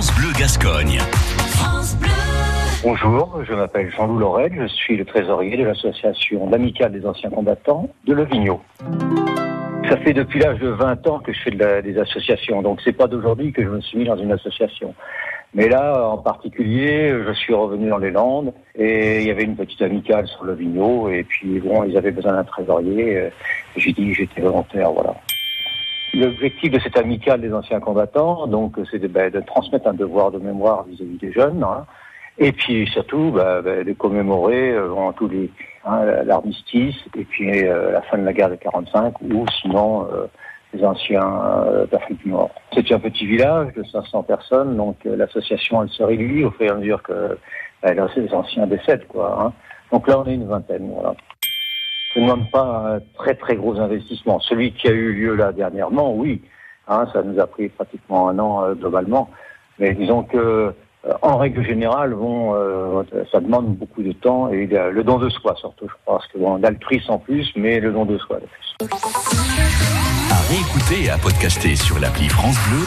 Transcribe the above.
France Bleu Gascogne. Bonjour, je m'appelle Jean-Loup Laurel, je suis le trésorier de l'association d'amicale des anciens combattants de Levigno. Ça fait depuis l'âge de 20 ans que je fais de la- des associations, donc c'est pas d'aujourd'hui que je me suis mis dans une association. Mais là, en particulier, je suis revenu dans les Landes et il y avait une petite amicale sur le Vigno et puis bon, ils avaient besoin d'un trésorier. euh, J'ai dit j'étais volontaire, voilà. L'objectif de cette amicale des anciens combattants, donc, c'est de, ben, de transmettre un devoir de mémoire vis-à-vis des jeunes, hein, et puis surtout ben, ben, de commémorer euh, en tous les hein, l'armistice et puis euh, la fin de la guerre de 45 ou sinon euh, les anciens euh, d'Afrique du Nord. C'est un petit village de 500 personnes, donc euh, l'association elle se réduit au fur et à mesure que les anciens décèdent, quoi. Hein. Donc là, on est une vingtaine, voilà. Ça ne demande pas un très très gros investissement. Celui qui a eu lieu là dernièrement, oui, hein, ça nous a pris pratiquement un an euh, globalement. Mais disons que euh, en règle générale, bon, euh, ça demande beaucoup de temps et le don de soi surtout, je parce que bon, d'altruisme en plus, mais le don de soi de plus. À réécouter et à podcaster sur l'appli France Bleu